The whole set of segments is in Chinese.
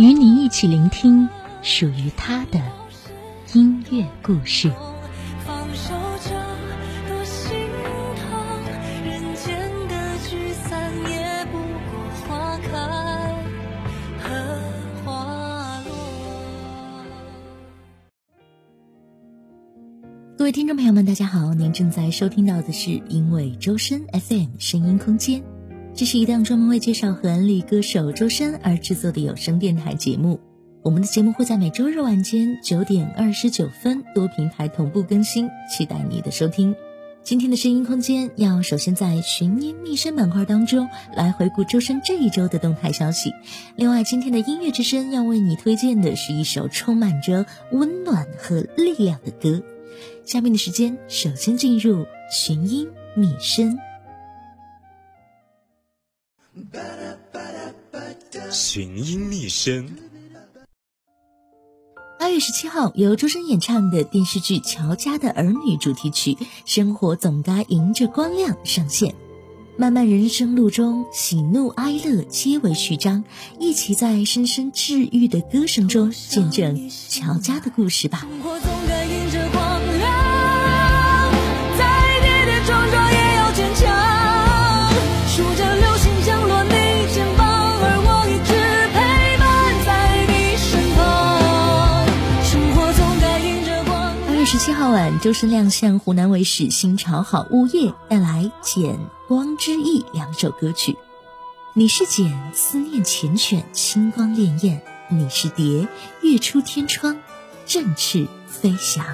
与你一起聆听属于他的音乐故事。各位听众朋友们，大家好，您正在收听到的是因为周深 FM 声音空间，这是一档专门为介绍和安利歌手周深而制作的有声电台节目。我们的节目会在每周日晚间九点二十九分多平台同步更新，期待你的收听。今天的声音空间要首先在寻音觅声板块当中来回顾周深这一周的动态消息。另外，今天的音乐之声要为你推荐的是一首充满着温暖和力量的歌。下面的时间，首先进入寻音觅声。寻音觅声。八月十七号，由周深演唱的电视剧《乔家的儿女》主题曲《生活总该迎着光亮》上线。漫漫人生路中，喜怒哀乐皆为序章，一起在深深治愈的歌声中，见证乔家的故事吧。十七号晚，周深亮相湖南卫视新潮好物业，带来《简光之翼》两首歌曲。你是简，思念缱绻，星光潋滟；你是蝶，跃出天窗，振翅飞翔。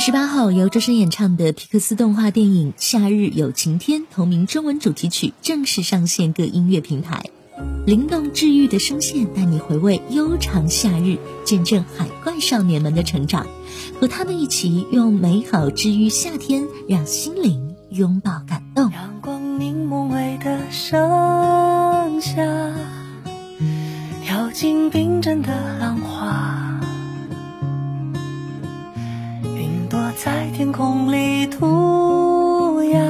十八号，由周深演唱的皮克斯动画电影《夏日有晴天》同名中文主题曲正式上线各音乐平台，灵动治愈的声线带你回味悠长夏日，见证海怪少年们的成长，和他们一起用美好治愈夏天，让心灵拥抱感动。阳光凝眸微的盛夏，跳进冰镇的浪花。在天空里涂鸦，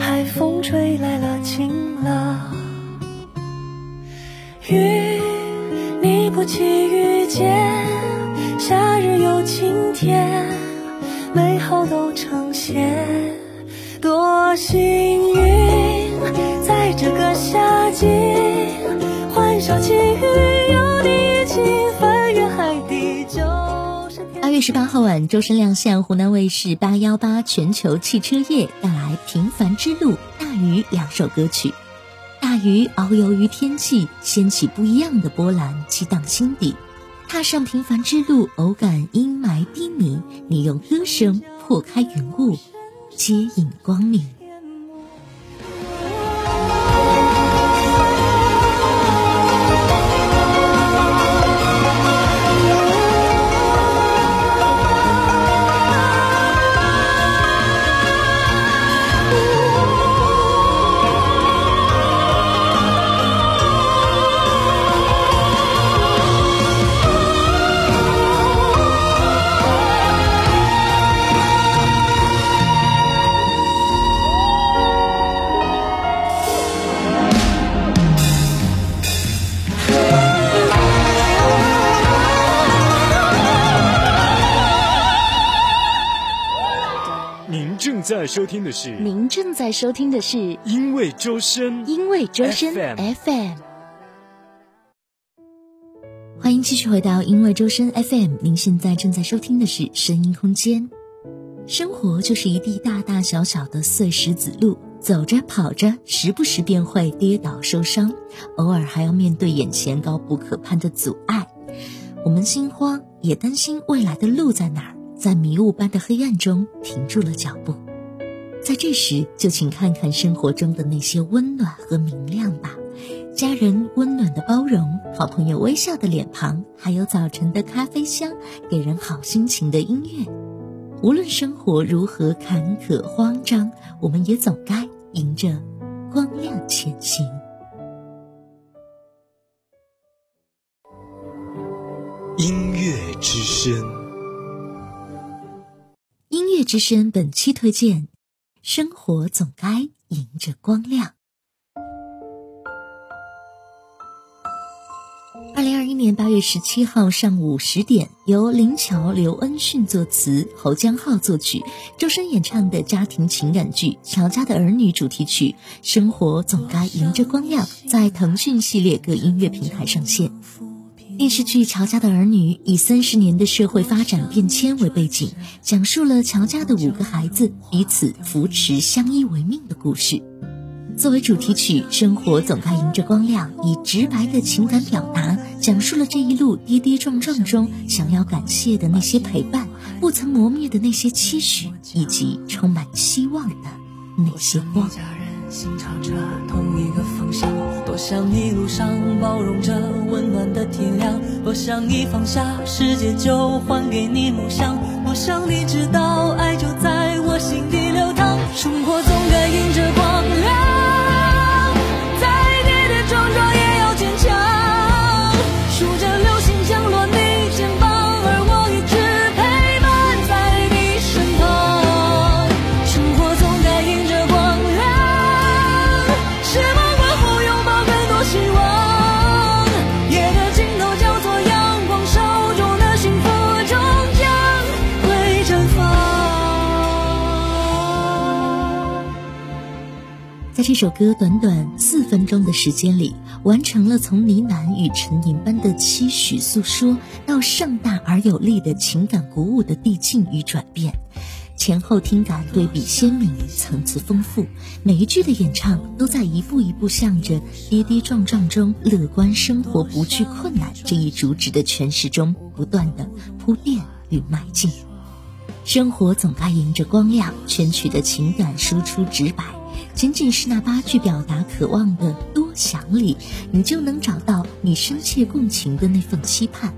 海风吹来了晴朗。雨，你不期遇见，夏日有晴天，美好都呈现，多幸运，在这个夏季，欢笑奇遇八月十八号晚，周深亮相湖南卫视八幺八全球汽车夜，带来《平凡之路》《大鱼》两首歌曲。大鱼遨游于天际，掀起不一样的波澜，激荡心底。踏上平凡之路，偶感阴霾低迷，你用歌声破开云雾，接引光明。收听的是，您正在收听的是因为周深，因为周深 FM。欢迎继续回到因为周深 FM，您现在正在收听的是声音空间。生活就是一地大大小小的碎石子路，走着跑着，时不时便会跌倒受伤，偶尔还要面对眼前高不可攀的阻碍。我们心慌，也担心未来的路在哪儿，在迷雾般的黑暗中停住了脚步。在这时，就请看看生活中的那些温暖和明亮吧。家人温暖的包容，好朋友微笑的脸庞，还有早晨的咖啡香，给人好心情的音乐。无论生活如何坎坷慌张，我们也总该迎着光亮前行。音乐之声。音乐之声本期推荐：生活总该迎着光亮。二零二一年八月十七号上午十点，由林乔、刘恩训作词，侯江浩作曲，周深演唱的家庭情感剧《乔家的儿女》主题曲《生活总该迎着光亮》在腾讯系列各音乐平台上线。电视剧《乔家的儿女》以三十年的社会发展变迁为背景，讲述了乔家的五个孩子彼此扶持、相依为命的故事。作为主题曲，《生活总该迎着光亮》以直白的情感表达，讲述了这一路跌跌撞撞中想要感谢的那些陪伴，不曾磨灭的那些期许，以及充满希望的那些光。心朝着同一个方向，多想一路上包容着温暖的体谅，多想你放下世界就还给你梦想，多想你知道爱就在我心底流淌，生活总首歌短短四分钟的时间里，完成了从呢喃与沉吟般的期许诉说，到盛大而有力的情感鼓舞的递进与转变，前后听感对比鲜明，层次丰富，每一句的演唱都在一步一步向着跌跌撞撞中乐观生活、不惧困难这一主旨的诠释中不断的铺垫与迈进。生活总该迎着光亮，全曲的情感输出直白，仅仅是那八句表达渴望的多想里，你就能找到你深切共情的那份期盼。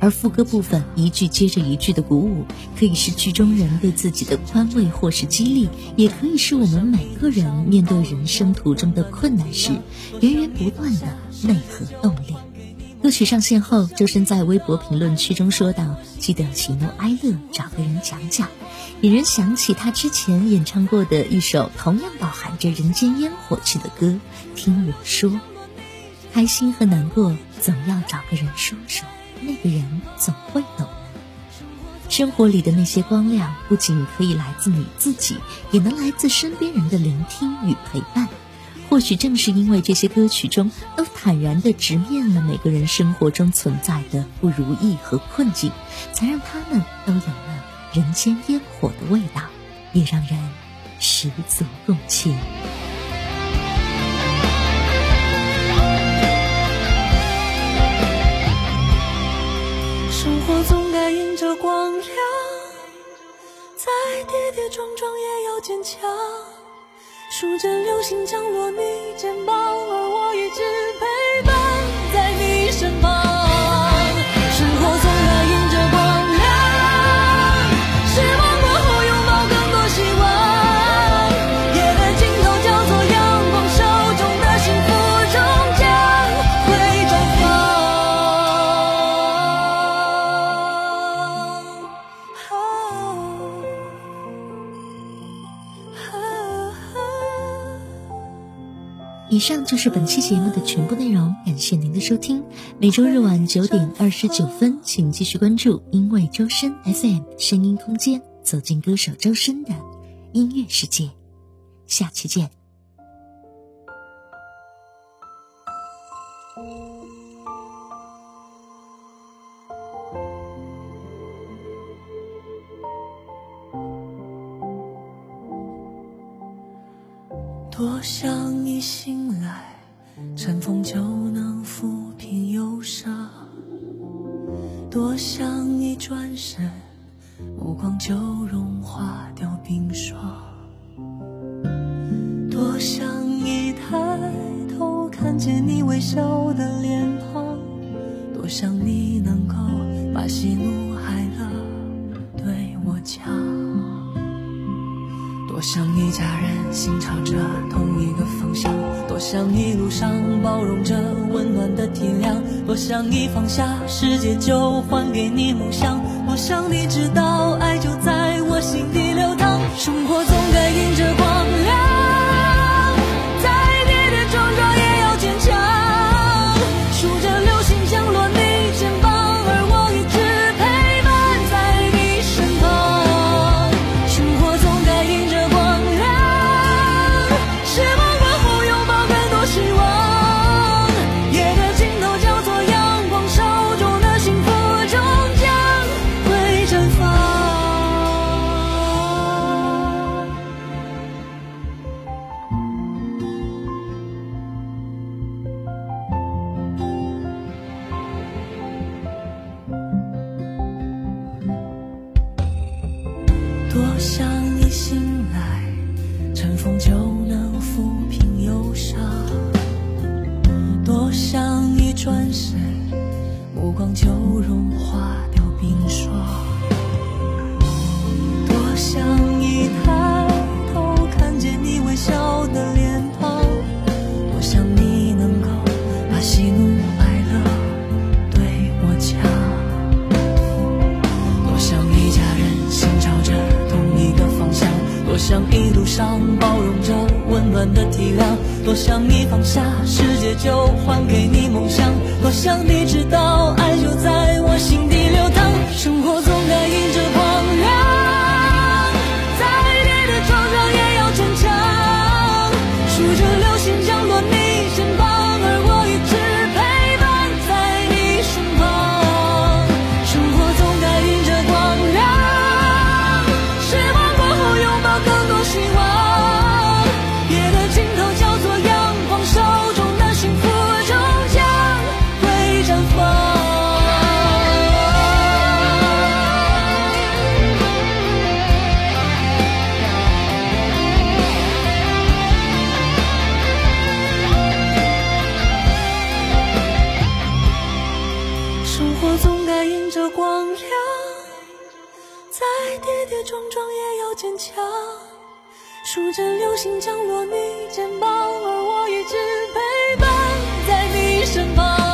而副歌部分一句接着一句的鼓舞，可以是剧中人对自己的宽慰或是激励，也可以是我们每个人面对人生途中的困难时源源不断的内核动力。歌曲上线后，周深在微博评论区中说道：“记得喜怒哀乐找个人讲讲。”引人想起他之前演唱过的一首同样饱含着人间烟火气的歌《听我说》。开心和难过总要找个人说说，那个人总会懂。生活里的那些光亮，不仅可以来自你自己，也能来自身边人的聆听与陪伴。或许正是因为这些歌曲中都坦然地直面了每个人生活中存在的不如意和困境，才让他们都有了人间烟火的味道，也让人十足共情。生活总该迎着光亮，再跌跌撞撞也要坚强。数着流星降落你肩膀，而我一直陪伴在你身旁。以上就是本期节目的全部内容，感谢您的收听。每周日晚九点二十九分，请继续关注因为周深 FM 声音空间，走进歌手周深的音乐世界。下期见。多想一醒来，晨风就能抚平忧伤；多想一转身，目光就融化掉冰霜；多想一抬头看见你微笑的脸庞；多想你能够把喜怒哀乐对我讲。多想一家人心朝着同一个方向，多想一路上包容着温暖的体谅，多想一放下世界就还给你梦想，多想你知道爱就在我心底流淌，生活转身，目光就融化掉冰霜；多想一抬头看见你微笑的脸庞；多想你能够把喜怒哀乐对我讲。多想一家人心朝着同一个方向，多。想一路上包容着温暖的体谅，多想你放下世界就还给你梦想，多想你知道爱就在跌跌撞撞也要坚强，数着流星降落你肩膀，而我一直陪伴在你身旁。